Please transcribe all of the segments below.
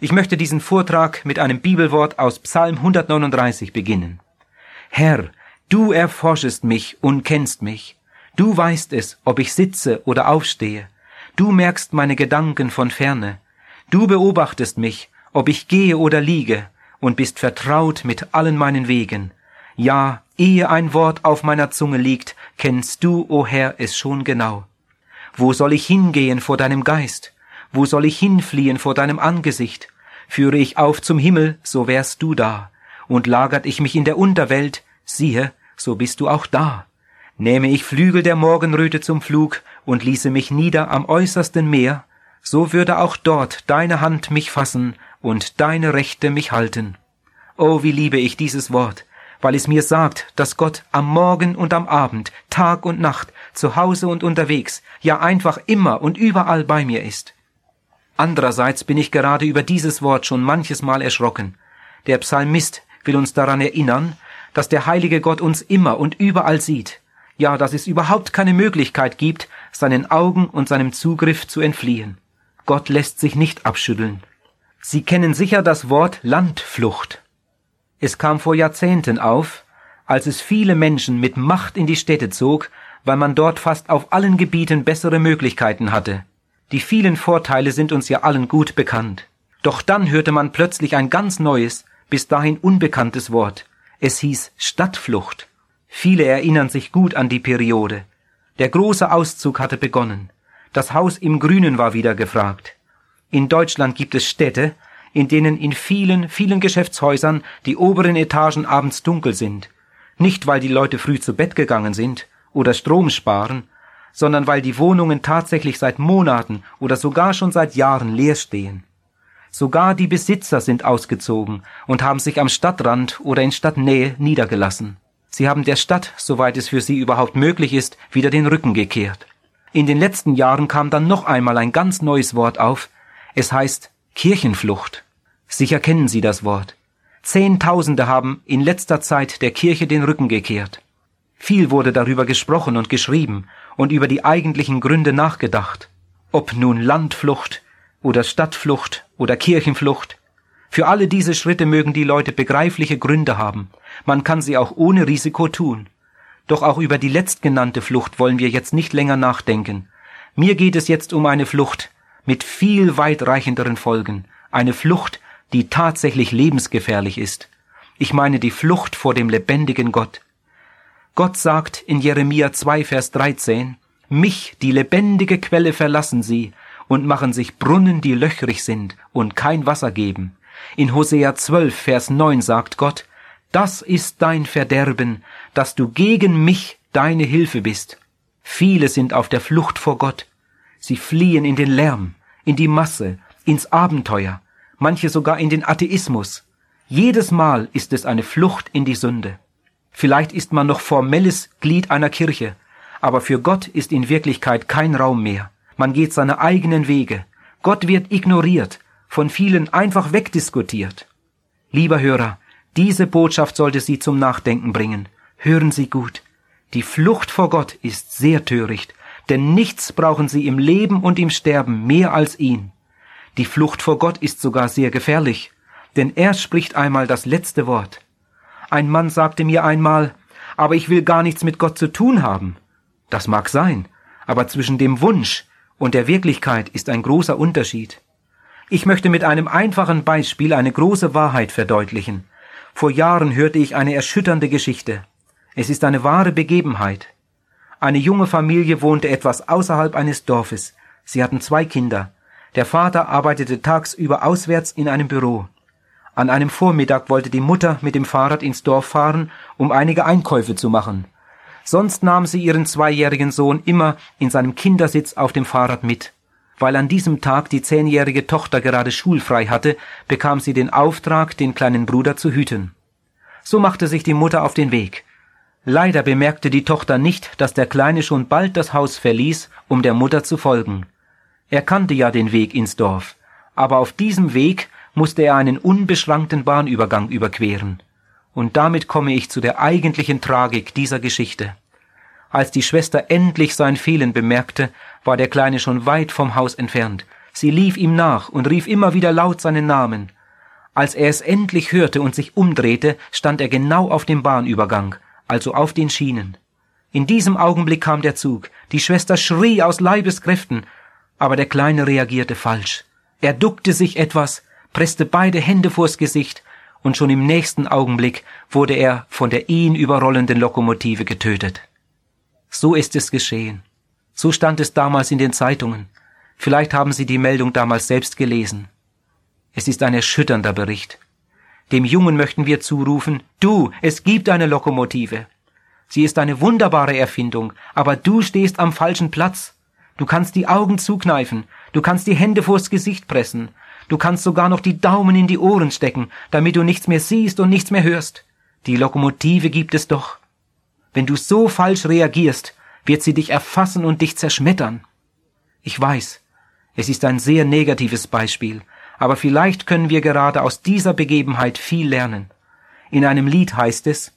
Ich möchte diesen Vortrag mit einem Bibelwort aus Psalm 139 beginnen. Herr, du erforschest mich und kennst mich. Du weißt es, ob ich sitze oder aufstehe. Du merkst meine Gedanken von ferne. Du beobachtest mich, ob ich gehe oder liege, und bist vertraut mit allen meinen Wegen. Ja, ehe ein Wort auf meiner Zunge liegt, kennst du, o oh Herr, es schon genau. Wo soll ich hingehen vor deinem Geist? Wo soll ich hinfliehen vor deinem Angesicht? Führe ich auf zum Himmel, so wärst du da. Und lagert ich mich in der Unterwelt, siehe, so bist du auch da. Nähme ich Flügel der Morgenröte zum Flug und ließe mich nieder am äußersten Meer, so würde auch dort deine Hand mich fassen und deine Rechte mich halten. Oh, wie liebe ich dieses Wort, weil es mir sagt, dass Gott am Morgen und am Abend, Tag und Nacht, zu Hause und unterwegs, ja einfach immer und überall bei mir ist. Andererseits bin ich gerade über dieses Wort schon manches Mal erschrocken. Der Psalmist will uns daran erinnern, dass der heilige Gott uns immer und überall sieht, ja, dass es überhaupt keine Möglichkeit gibt, seinen Augen und seinem Zugriff zu entfliehen. Gott lässt sich nicht abschütteln. Sie kennen sicher das Wort Landflucht. Es kam vor Jahrzehnten auf, als es viele Menschen mit Macht in die Städte zog, weil man dort fast auf allen Gebieten bessere Möglichkeiten hatte. Die vielen Vorteile sind uns ja allen gut bekannt. Doch dann hörte man plötzlich ein ganz neues, bis dahin unbekanntes Wort. Es hieß Stadtflucht. Viele erinnern sich gut an die Periode. Der große Auszug hatte begonnen. Das Haus im Grünen war wieder gefragt. In Deutschland gibt es Städte, in denen in vielen, vielen Geschäftshäusern die oberen Etagen abends dunkel sind. Nicht, weil die Leute früh zu Bett gegangen sind oder Strom sparen, sondern weil die Wohnungen tatsächlich seit Monaten oder sogar schon seit Jahren leer stehen. Sogar die Besitzer sind ausgezogen und haben sich am Stadtrand oder in Stadtnähe niedergelassen. Sie haben der Stadt, soweit es für sie überhaupt möglich ist, wieder den Rücken gekehrt. In den letzten Jahren kam dann noch einmal ein ganz neues Wort auf. Es heißt Kirchenflucht. Sicher kennen Sie das Wort. Zehntausende haben in letzter Zeit der Kirche den Rücken gekehrt. Viel wurde darüber gesprochen und geschrieben und über die eigentlichen Gründe nachgedacht. Ob nun Landflucht oder Stadtflucht oder Kirchenflucht. Für alle diese Schritte mögen die Leute begreifliche Gründe haben. Man kann sie auch ohne Risiko tun. Doch auch über die letztgenannte Flucht wollen wir jetzt nicht länger nachdenken. Mir geht es jetzt um eine Flucht mit viel weitreichenderen Folgen. Eine Flucht, die tatsächlich lebensgefährlich ist. Ich meine die Flucht vor dem lebendigen Gott. Gott sagt in Jeremia 2, Vers 13, Mich, die lebendige Quelle, verlassen sie und machen sich Brunnen, die löchrig sind und kein Wasser geben. In Hosea 12, Vers 9 sagt Gott, Das ist dein Verderben, dass du gegen mich deine Hilfe bist. Viele sind auf der Flucht vor Gott. Sie fliehen in den Lärm, in die Masse, ins Abenteuer, manche sogar in den Atheismus. Jedes Mal ist es eine Flucht in die Sünde. Vielleicht ist man noch formelles Glied einer Kirche, aber für Gott ist in Wirklichkeit kein Raum mehr. Man geht seine eigenen Wege. Gott wird ignoriert, von vielen einfach wegdiskutiert. Lieber Hörer, diese Botschaft sollte Sie zum Nachdenken bringen. Hören Sie gut. Die Flucht vor Gott ist sehr töricht, denn nichts brauchen Sie im Leben und im Sterben mehr als ihn. Die Flucht vor Gott ist sogar sehr gefährlich, denn er spricht einmal das letzte Wort. Ein Mann sagte mir einmal, aber ich will gar nichts mit Gott zu tun haben. Das mag sein, aber zwischen dem Wunsch und der Wirklichkeit ist ein großer Unterschied. Ich möchte mit einem einfachen Beispiel eine große Wahrheit verdeutlichen. Vor Jahren hörte ich eine erschütternde Geschichte. Es ist eine wahre Begebenheit. Eine junge Familie wohnte etwas außerhalb eines Dorfes. Sie hatten zwei Kinder. Der Vater arbeitete tagsüber auswärts in einem Büro. An einem Vormittag wollte die Mutter mit dem Fahrrad ins Dorf fahren, um einige Einkäufe zu machen. Sonst nahm sie ihren zweijährigen Sohn immer in seinem Kindersitz auf dem Fahrrad mit. Weil an diesem Tag die zehnjährige Tochter gerade schulfrei hatte, bekam sie den Auftrag, den kleinen Bruder zu hüten. So machte sich die Mutter auf den Weg. Leider bemerkte die Tochter nicht, dass der Kleine schon bald das Haus verließ, um der Mutter zu folgen. Er kannte ja den Weg ins Dorf, aber auf diesem Weg musste er einen unbeschrankten Bahnübergang überqueren. Und damit komme ich zu der eigentlichen Tragik dieser Geschichte. Als die Schwester endlich sein Fehlen bemerkte, war der Kleine schon weit vom Haus entfernt. Sie lief ihm nach und rief immer wieder laut seinen Namen. Als er es endlich hörte und sich umdrehte, stand er genau auf dem Bahnübergang, also auf den Schienen. In diesem Augenblick kam der Zug. Die Schwester schrie aus Leibeskräften, aber der Kleine reagierte falsch. Er duckte sich etwas, presste beide Hände vors Gesicht, und schon im nächsten Augenblick wurde er von der ihn überrollenden Lokomotive getötet. So ist es geschehen. So stand es damals in den Zeitungen. Vielleicht haben Sie die Meldung damals selbst gelesen. Es ist ein erschütternder Bericht. Dem Jungen möchten wir zurufen, du, es gibt eine Lokomotive. Sie ist eine wunderbare Erfindung, aber du stehst am falschen Platz. Du kannst die Augen zukneifen, du kannst die Hände vors Gesicht pressen, du kannst sogar noch die Daumen in die Ohren stecken, damit du nichts mehr siehst und nichts mehr hörst. Die Lokomotive gibt es doch. Wenn du so falsch reagierst, wird sie dich erfassen und dich zerschmettern. Ich weiß, es ist ein sehr negatives Beispiel, aber vielleicht können wir gerade aus dieser Begebenheit viel lernen. In einem Lied heißt es,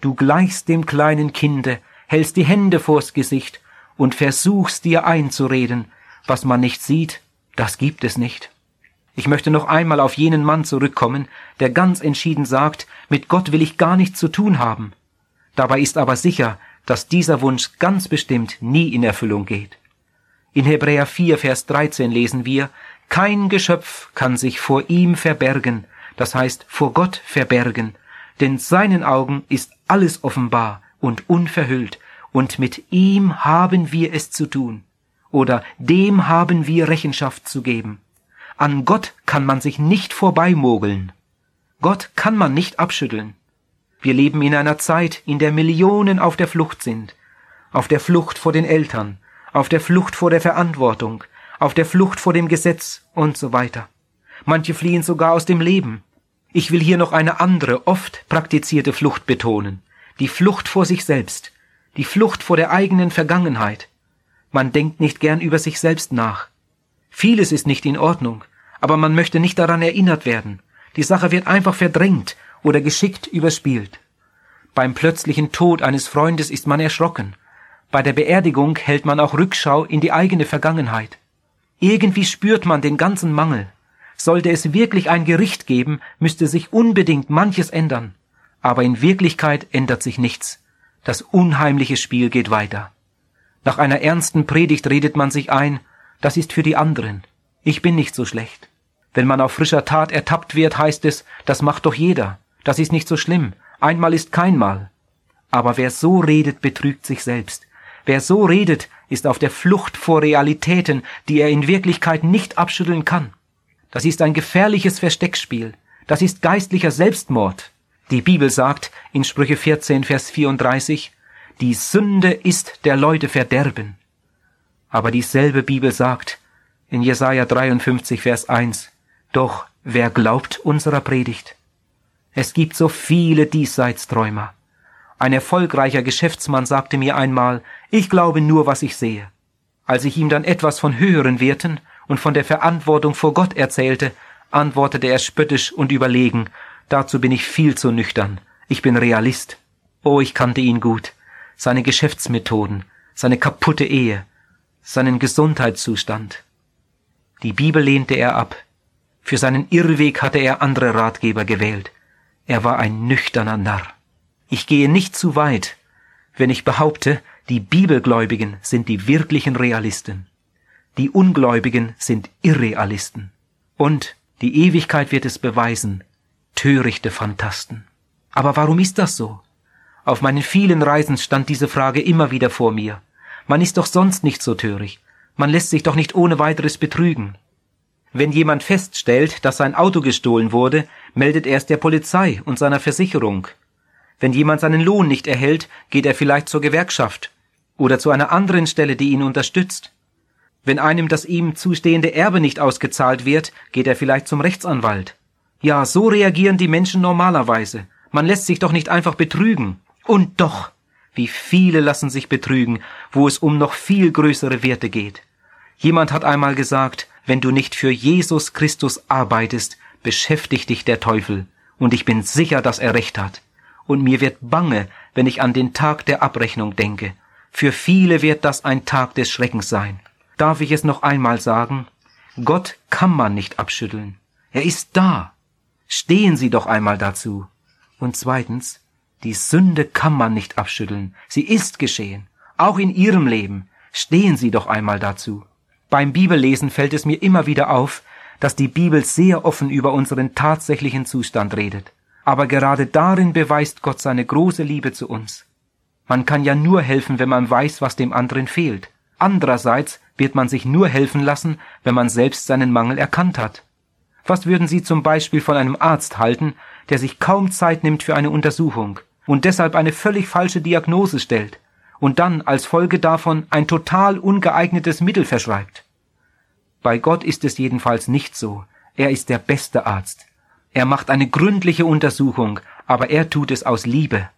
Du gleichst dem kleinen Kinde, hältst die Hände vors Gesicht und versuchst dir einzureden, was man nicht sieht, das gibt es nicht. Ich möchte noch einmal auf jenen Mann zurückkommen, der ganz entschieden sagt, mit Gott will ich gar nichts zu tun haben. Dabei ist aber sicher, dass dieser Wunsch ganz bestimmt nie in Erfüllung geht. In Hebräer 4, Vers 13 lesen wir, kein Geschöpf kann sich vor ihm verbergen, das heißt vor Gott verbergen, denn seinen Augen ist alles offenbar und unverhüllt, und mit ihm haben wir es zu tun, oder dem haben wir Rechenschaft zu geben. An Gott kann man sich nicht vorbeimogeln. Gott kann man nicht abschütteln. Wir leben in einer Zeit, in der Millionen auf der Flucht sind, auf der Flucht vor den Eltern, auf der Flucht vor der Verantwortung, auf der Flucht vor dem Gesetz und so weiter. Manche fliehen sogar aus dem Leben. Ich will hier noch eine andere, oft praktizierte Flucht betonen. Die Flucht vor sich selbst, die Flucht vor der eigenen Vergangenheit. Man denkt nicht gern über sich selbst nach. Vieles ist nicht in Ordnung, aber man möchte nicht daran erinnert werden. Die Sache wird einfach verdrängt oder geschickt überspielt. Beim plötzlichen Tod eines Freundes ist man erschrocken. Bei der Beerdigung hält man auch Rückschau in die eigene Vergangenheit. Irgendwie spürt man den ganzen Mangel. Sollte es wirklich ein Gericht geben, müsste sich unbedingt manches ändern. Aber in Wirklichkeit ändert sich nichts. Das unheimliche Spiel geht weiter. Nach einer ernsten Predigt redet man sich ein, das ist für die anderen. Ich bin nicht so schlecht. Wenn man auf frischer Tat ertappt wird, heißt es, das macht doch jeder. Das ist nicht so schlimm. Einmal ist kein Mal. Aber wer so redet, betrügt sich selbst. Wer so redet, ist auf der Flucht vor Realitäten, die er in Wirklichkeit nicht abschütteln kann. Das ist ein gefährliches Versteckspiel. Das ist geistlicher Selbstmord. Die Bibel sagt in Sprüche 14, Vers 34, die Sünde ist der Leute Verderben. Aber dieselbe Bibel sagt in Jesaja 53, Vers 1, doch wer glaubt unserer Predigt? Es gibt so viele Diesseitsträumer. Ein erfolgreicher Geschäftsmann sagte mir einmal, ich glaube nur, was ich sehe. Als ich ihm dann etwas von höheren Werten und von der Verantwortung vor Gott erzählte, antwortete er spöttisch und überlegen, Dazu bin ich viel zu nüchtern. Ich bin Realist. Oh, ich kannte ihn gut. Seine Geschäftsmethoden, seine kaputte Ehe, seinen Gesundheitszustand. Die Bibel lehnte er ab. Für seinen Irrweg hatte er andere Ratgeber gewählt. Er war ein nüchterner Narr. Ich gehe nicht zu weit, wenn ich behaupte, die Bibelgläubigen sind die wirklichen Realisten. Die Ungläubigen sind Irrealisten. Und die Ewigkeit wird es beweisen, törichte Fantasten. Aber warum ist das so? Auf meinen vielen Reisen stand diese Frage immer wieder vor mir. Man ist doch sonst nicht so töricht. Man lässt sich doch nicht ohne weiteres betrügen. Wenn jemand feststellt, dass sein Auto gestohlen wurde, meldet er es der Polizei und seiner Versicherung. Wenn jemand seinen Lohn nicht erhält, geht er vielleicht zur Gewerkschaft oder zu einer anderen Stelle, die ihn unterstützt. Wenn einem das ihm zustehende Erbe nicht ausgezahlt wird, geht er vielleicht zum Rechtsanwalt. Ja, so reagieren die Menschen normalerweise. Man lässt sich doch nicht einfach betrügen. Und doch, wie viele lassen sich betrügen, wo es um noch viel größere Werte geht. Jemand hat einmal gesagt, wenn du nicht für Jesus Christus arbeitest, beschäftigt dich der Teufel. Und ich bin sicher, dass er recht hat. Und mir wird bange, wenn ich an den Tag der Abrechnung denke. Für viele wird das ein Tag des Schreckens sein. Darf ich es noch einmal sagen? Gott kann man nicht abschütteln. Er ist da. Stehen Sie doch einmal dazu. Und zweitens, die Sünde kann man nicht abschütteln. Sie ist geschehen. Auch in Ihrem Leben. Stehen Sie doch einmal dazu. Beim Bibellesen fällt es mir immer wieder auf, dass die Bibel sehr offen über unseren tatsächlichen Zustand redet. Aber gerade darin beweist Gott seine große Liebe zu uns. Man kann ja nur helfen, wenn man weiß, was dem anderen fehlt. Andererseits wird man sich nur helfen lassen, wenn man selbst seinen Mangel erkannt hat. Was würden Sie zum Beispiel von einem Arzt halten, der sich kaum Zeit nimmt für eine Untersuchung und deshalb eine völlig falsche Diagnose stellt und dann als Folge davon ein total ungeeignetes Mittel verschreibt? Bei Gott ist es jedenfalls nicht so. Er ist der beste Arzt. Er macht eine gründliche Untersuchung, aber er tut es aus Liebe.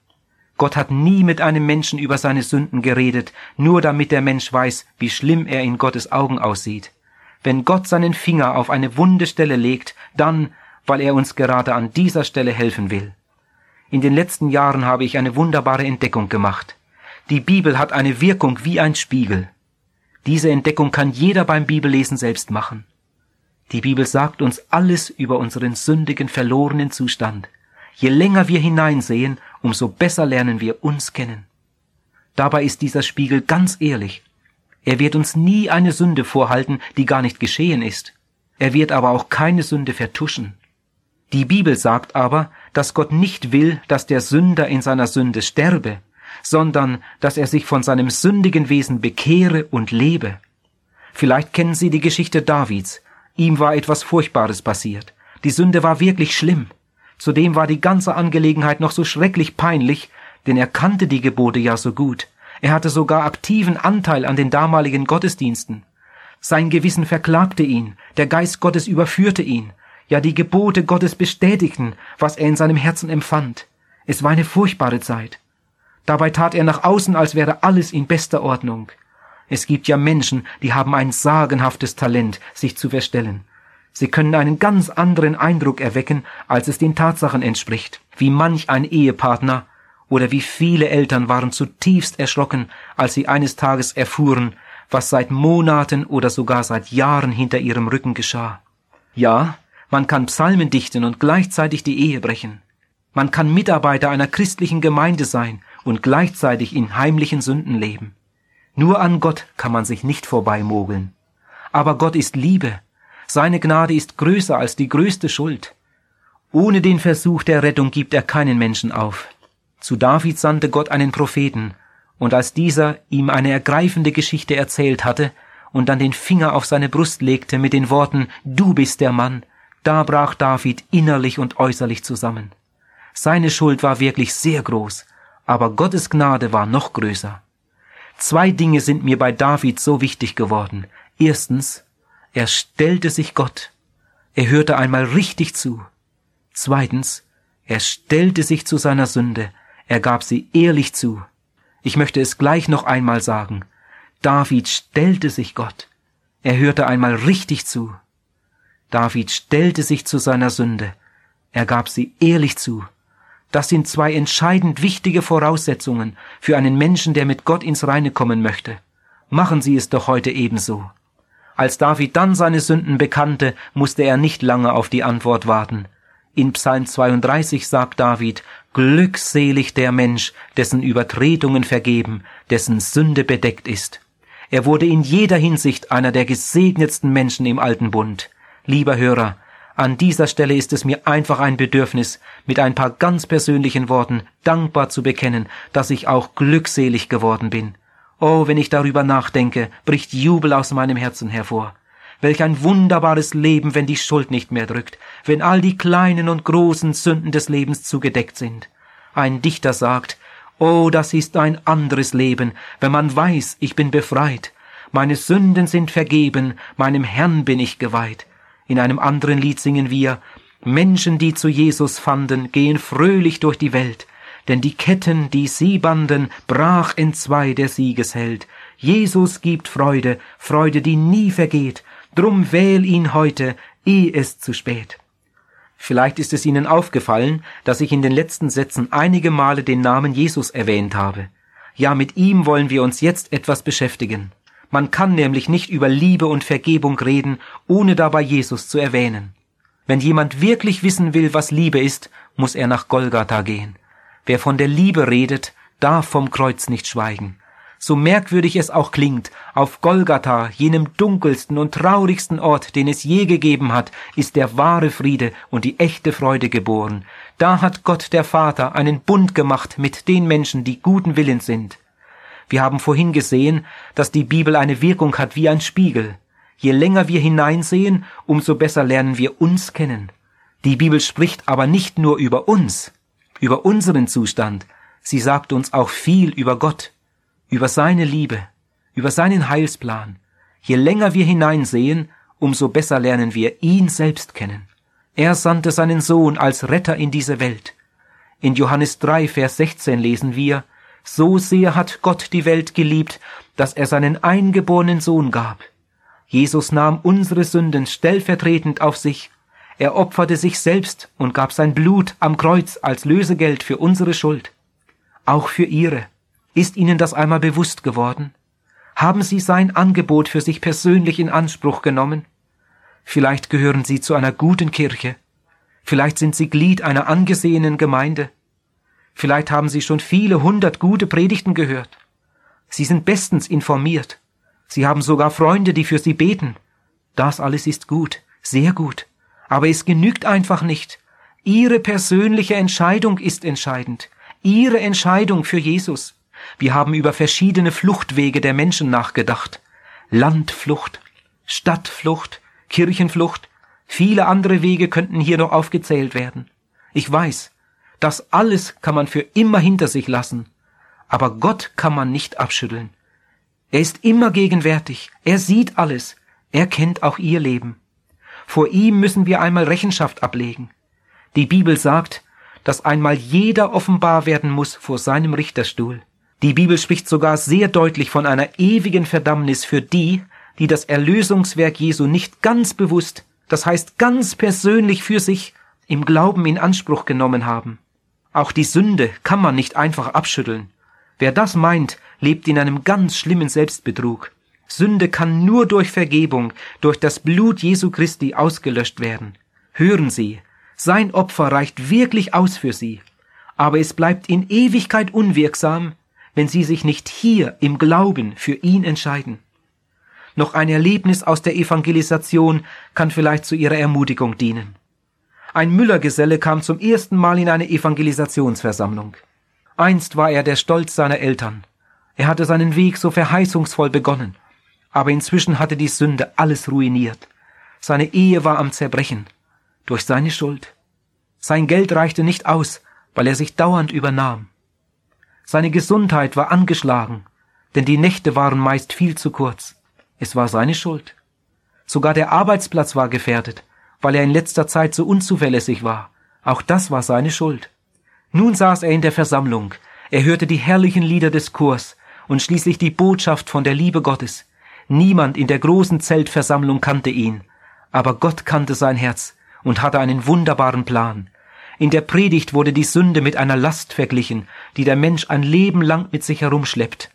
Gott hat nie mit einem Menschen über seine Sünden geredet, nur damit der Mensch weiß, wie schlimm er in Gottes Augen aussieht. Wenn Gott seinen Finger auf eine wunde Stelle legt, dann, weil er uns gerade an dieser Stelle helfen will. In den letzten Jahren habe ich eine wunderbare Entdeckung gemacht. Die Bibel hat eine Wirkung wie ein Spiegel. Diese Entdeckung kann jeder beim Bibellesen selbst machen. Die Bibel sagt uns alles über unseren sündigen, verlorenen Zustand. Je länger wir hineinsehen, umso besser lernen wir uns kennen. Dabei ist dieser Spiegel ganz ehrlich. Er wird uns nie eine Sünde vorhalten, die gar nicht geschehen ist. Er wird aber auch keine Sünde vertuschen. Die Bibel sagt aber, dass Gott nicht will, dass der Sünder in seiner Sünde sterbe, sondern dass er sich von seinem sündigen Wesen bekehre und lebe. Vielleicht kennen Sie die Geschichte Davids. Ihm war etwas Furchtbares passiert. Die Sünde war wirklich schlimm. Zudem war die ganze Angelegenheit noch so schrecklich peinlich, denn er kannte die Gebote ja so gut. Er hatte sogar aktiven Anteil an den damaligen Gottesdiensten. Sein Gewissen verklagte ihn, der Geist Gottes überführte ihn, ja die Gebote Gottes bestätigten, was er in seinem Herzen empfand. Es war eine furchtbare Zeit. Dabei tat er nach außen, als wäre alles in bester Ordnung. Es gibt ja Menschen, die haben ein sagenhaftes Talent, sich zu verstellen. Sie können einen ganz anderen Eindruck erwecken, als es den Tatsachen entspricht. Wie manch ein Ehepartner oder wie viele Eltern waren zutiefst erschrocken, als sie eines Tages erfuhren, was seit Monaten oder sogar seit Jahren hinter ihrem Rücken geschah. Ja, man kann Psalmen dichten und gleichzeitig die Ehe brechen. Man kann Mitarbeiter einer christlichen Gemeinde sein und gleichzeitig in heimlichen Sünden leben. Nur an Gott kann man sich nicht vorbeimogeln. Aber Gott ist Liebe seine Gnade ist größer als die größte Schuld. Ohne den Versuch der Rettung gibt er keinen Menschen auf. Zu David sandte Gott einen Propheten, und als dieser ihm eine ergreifende Geschichte erzählt hatte und dann den Finger auf seine Brust legte mit den Worten Du bist der Mann, da brach David innerlich und äußerlich zusammen. Seine Schuld war wirklich sehr groß, aber Gottes Gnade war noch größer. Zwei Dinge sind mir bei David so wichtig geworden. Erstens, er stellte sich Gott. Er hörte einmal richtig zu. Zweitens, er stellte sich zu seiner Sünde. Er gab sie ehrlich zu. Ich möchte es gleich noch einmal sagen. David stellte sich Gott. Er hörte einmal richtig zu. David stellte sich zu seiner Sünde. Er gab sie ehrlich zu. Das sind zwei entscheidend wichtige Voraussetzungen für einen Menschen, der mit Gott ins Reine kommen möchte. Machen Sie es doch heute ebenso. Als David dann seine Sünden bekannte, musste er nicht lange auf die Antwort warten. In Psalm 32 sagt David, Glückselig der Mensch, dessen Übertretungen vergeben, dessen Sünde bedeckt ist. Er wurde in jeder Hinsicht einer der gesegnetsten Menschen im alten Bund. Lieber Hörer, an dieser Stelle ist es mir einfach ein Bedürfnis, mit ein paar ganz persönlichen Worten dankbar zu bekennen, dass ich auch glückselig geworden bin. Oh, wenn ich darüber nachdenke, bricht Jubel aus meinem Herzen hervor. Welch ein wunderbares Leben, wenn die Schuld nicht mehr drückt, wenn all die kleinen und großen Sünden des Lebens zugedeckt sind. Ein Dichter sagt, Oh, das ist ein anderes Leben, wenn man weiß, ich bin befreit. Meine Sünden sind vergeben, meinem Herrn bin ich geweiht. In einem anderen Lied singen wir, Menschen, die zu Jesus fanden, gehen fröhlich durch die Welt denn die Ketten, die sie banden, brach entzwei der Siegesheld. Jesus gibt Freude, Freude, die nie vergeht, drum wähl ihn heute, eh es zu spät. Vielleicht ist es Ihnen aufgefallen, dass ich in den letzten Sätzen einige Male den Namen Jesus erwähnt habe. Ja, mit ihm wollen wir uns jetzt etwas beschäftigen. Man kann nämlich nicht über Liebe und Vergebung reden, ohne dabei Jesus zu erwähnen. Wenn jemand wirklich wissen will, was Liebe ist, muss er nach Golgatha gehen. Wer von der Liebe redet, darf vom Kreuz nicht schweigen. So merkwürdig es auch klingt, auf Golgatha, jenem dunkelsten und traurigsten Ort, den es je gegeben hat, ist der wahre Friede und die echte Freude geboren. Da hat Gott der Vater einen Bund gemacht mit den Menschen, die guten Willens sind. Wir haben vorhin gesehen, dass die Bibel eine Wirkung hat wie ein Spiegel. Je länger wir hineinsehen, umso besser lernen wir uns kennen. Die Bibel spricht aber nicht nur über uns, über unseren Zustand, sie sagt uns auch viel über Gott, über seine Liebe, über seinen Heilsplan. Je länger wir hineinsehen, umso besser lernen wir ihn selbst kennen. Er sandte seinen Sohn als Retter in diese Welt. In Johannes 3, Vers 16 lesen wir, so sehr hat Gott die Welt geliebt, dass er seinen eingeborenen Sohn gab. Jesus nahm unsere Sünden stellvertretend auf sich. Er opferte sich selbst und gab sein Blut am Kreuz als Lösegeld für unsere Schuld. Auch für ihre. Ist Ihnen das einmal bewusst geworden? Haben Sie sein Angebot für sich persönlich in Anspruch genommen? Vielleicht gehören Sie zu einer guten Kirche. Vielleicht sind Sie Glied einer angesehenen Gemeinde. Vielleicht haben Sie schon viele hundert gute Predigten gehört. Sie sind bestens informiert. Sie haben sogar Freunde, die für Sie beten. Das alles ist gut, sehr gut. Aber es genügt einfach nicht. Ihre persönliche Entscheidung ist entscheidend. Ihre Entscheidung für Jesus. Wir haben über verschiedene Fluchtwege der Menschen nachgedacht. Landflucht, Stadtflucht, Kirchenflucht, viele andere Wege könnten hier noch aufgezählt werden. Ich weiß, das alles kann man für immer hinter sich lassen. Aber Gott kann man nicht abschütteln. Er ist immer gegenwärtig. Er sieht alles. Er kennt auch ihr Leben. Vor ihm müssen wir einmal Rechenschaft ablegen. Die Bibel sagt, dass einmal jeder offenbar werden muss vor seinem Richterstuhl. Die Bibel spricht sogar sehr deutlich von einer ewigen Verdammnis für die, die das Erlösungswerk Jesu nicht ganz bewusst, das heißt ganz persönlich für sich, im Glauben in Anspruch genommen haben. Auch die Sünde kann man nicht einfach abschütteln. Wer das meint, lebt in einem ganz schlimmen Selbstbetrug. Sünde kann nur durch Vergebung, durch das Blut Jesu Christi ausgelöscht werden. Hören Sie, sein Opfer reicht wirklich aus für Sie, aber es bleibt in Ewigkeit unwirksam, wenn Sie sich nicht hier im Glauben für ihn entscheiden. Noch ein Erlebnis aus der Evangelisation kann vielleicht zu Ihrer Ermutigung dienen. Ein Müllergeselle kam zum ersten Mal in eine Evangelisationsversammlung. Einst war er der Stolz seiner Eltern. Er hatte seinen Weg so verheißungsvoll begonnen, aber inzwischen hatte die Sünde alles ruiniert. Seine Ehe war am Zerbrechen, durch seine Schuld. Sein Geld reichte nicht aus, weil er sich dauernd übernahm. Seine Gesundheit war angeschlagen, denn die Nächte waren meist viel zu kurz. Es war seine Schuld. Sogar der Arbeitsplatz war gefährdet, weil er in letzter Zeit so unzuverlässig war. Auch das war seine Schuld. Nun saß er in der Versammlung, er hörte die herrlichen Lieder des Chors und schließlich die Botschaft von der Liebe Gottes. Niemand in der großen Zeltversammlung kannte ihn, aber Gott kannte sein Herz und hatte einen wunderbaren Plan. In der Predigt wurde die Sünde mit einer Last verglichen, die der Mensch ein Leben lang mit sich herumschleppt.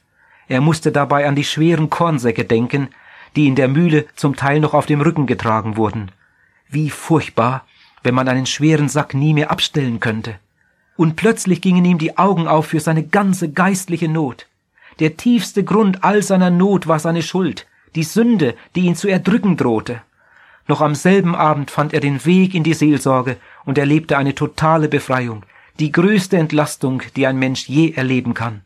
Er musste dabei an die schweren Kornsäcke denken, die in der Mühle zum Teil noch auf dem Rücken getragen wurden. Wie furchtbar, wenn man einen schweren Sack nie mehr abstellen könnte. Und plötzlich gingen ihm die Augen auf für seine ganze geistliche Not. Der tiefste Grund all seiner Not war seine Schuld, die Sünde, die ihn zu erdrücken drohte. Noch am selben Abend fand er den Weg in die Seelsorge und erlebte eine totale Befreiung, die größte Entlastung, die ein Mensch je erleben kann.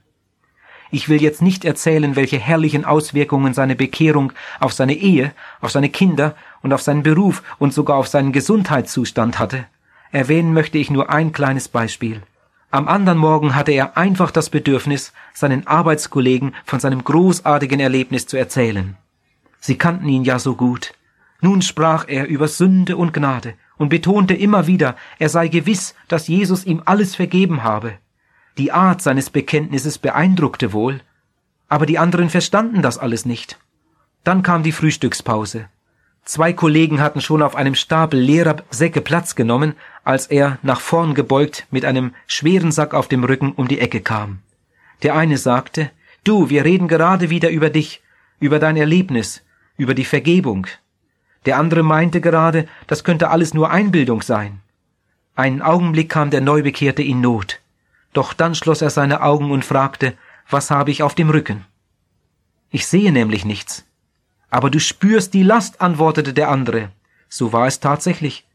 Ich will jetzt nicht erzählen, welche herrlichen Auswirkungen seine Bekehrung auf seine Ehe, auf seine Kinder und auf seinen Beruf und sogar auf seinen Gesundheitszustand hatte. Erwähnen möchte ich nur ein kleines Beispiel. Am anderen Morgen hatte er einfach das Bedürfnis, seinen Arbeitskollegen von seinem großartigen Erlebnis zu erzählen. Sie kannten ihn ja so gut. Nun sprach er über Sünde und Gnade und betonte immer wieder, er sei gewiss, dass Jesus ihm alles vergeben habe. Die Art seines Bekenntnisses beeindruckte wohl, aber die anderen verstanden das alles nicht. Dann kam die Frühstückspause. Zwei Kollegen hatten schon auf einem Stapel leerer Säcke Platz genommen, als er, nach vorn gebeugt, mit einem schweren Sack auf dem Rücken um die Ecke kam. Der eine sagte, Du, wir reden gerade wieder über dich. über dein Erlebnis, über die Vergebung. Der andere meinte gerade, das könnte alles nur Einbildung sein. Einen Augenblick kam der Neubekehrte in Not. Doch dann schloss er seine Augen und fragte, was habe ich auf dem Rücken? Ich sehe nämlich nichts. Aber du spürst die Last, antwortete der andere. So war es tatsächlich.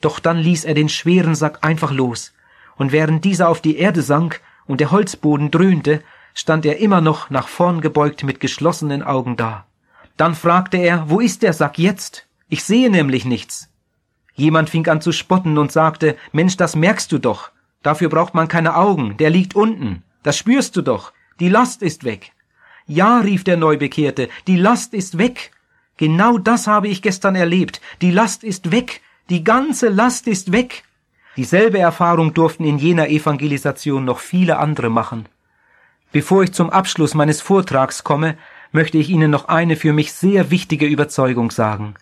Doch dann ließ er den schweren Sack einfach los, und während dieser auf die Erde sank und der Holzboden dröhnte, stand er immer noch nach vorn gebeugt mit geschlossenen Augen da. Dann fragte er, wo ist der Sack jetzt? Ich sehe nämlich nichts. Jemand fing an zu spotten und sagte, Mensch, das merkst du doch. Dafür braucht man keine Augen, der liegt unten. Das spürst du doch. Die Last ist weg. Ja, rief der Neubekehrte, die Last ist weg. Genau das habe ich gestern erlebt. Die Last ist weg. Die ganze Last ist weg. Dieselbe Erfahrung durften in jener Evangelisation noch viele andere machen. Bevor ich zum Abschluss meines Vortrags komme, möchte ich Ihnen noch eine für mich sehr wichtige Überzeugung sagen.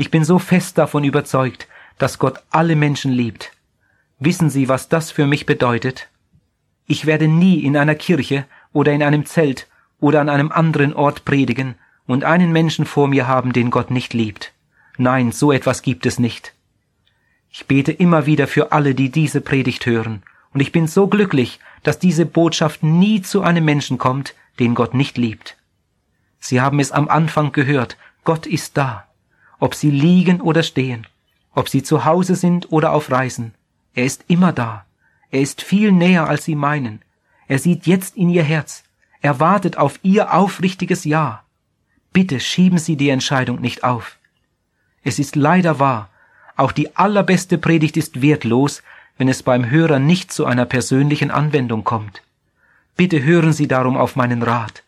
Ich bin so fest davon überzeugt, dass Gott alle Menschen liebt. Wissen Sie, was das für mich bedeutet? Ich werde nie in einer Kirche oder in einem Zelt oder an einem anderen Ort predigen und einen Menschen vor mir haben, den Gott nicht liebt. Nein, so etwas gibt es nicht. Ich bete immer wieder für alle, die diese Predigt hören, und ich bin so glücklich, dass diese Botschaft nie zu einem Menschen kommt, den Gott nicht liebt. Sie haben es am Anfang gehört, Gott ist da, ob Sie liegen oder stehen, ob Sie zu Hause sind oder auf Reisen, er ist immer da, er ist viel näher, als Sie meinen, er sieht jetzt in Ihr Herz, er wartet auf Ihr aufrichtiges Ja. Bitte schieben Sie die Entscheidung nicht auf. Es ist leider wahr, auch die allerbeste Predigt ist wertlos, wenn es beim Hörer nicht zu einer persönlichen Anwendung kommt. Bitte hören Sie darum auf meinen Rat.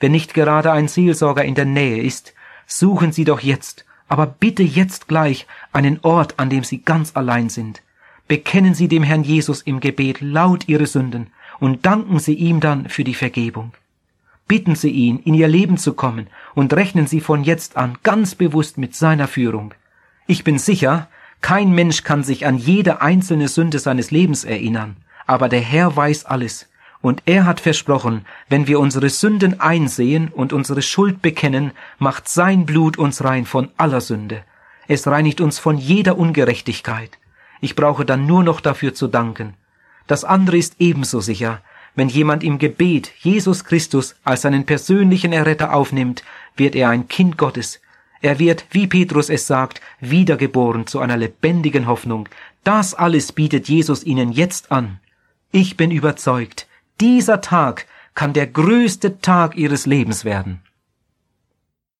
Wenn nicht gerade ein Seelsorger in der Nähe ist, suchen Sie doch jetzt, aber bitte jetzt gleich einen Ort, an dem Sie ganz allein sind. Bekennen Sie dem Herrn Jesus im Gebet laut Ihre Sünden und danken Sie ihm dann für die Vergebung. Bitten Sie ihn, in Ihr Leben zu kommen und rechnen Sie von jetzt an ganz bewusst mit seiner Führung. Ich bin sicher, kein Mensch kann sich an jede einzelne Sünde seines Lebens erinnern, aber der Herr weiß alles, und er hat versprochen, wenn wir unsere Sünden einsehen und unsere Schuld bekennen, macht sein Blut uns rein von aller Sünde. Es reinigt uns von jeder Ungerechtigkeit. Ich brauche dann nur noch dafür zu danken. Das andere ist ebenso sicher. Wenn jemand im Gebet Jesus Christus als seinen persönlichen Erretter aufnimmt, wird er ein Kind Gottes, er wird, wie Petrus es sagt, wiedergeboren zu einer lebendigen Hoffnung. Das alles bietet Jesus ihnen jetzt an. Ich bin überzeugt, dieser Tag kann der größte Tag ihres Lebens werden.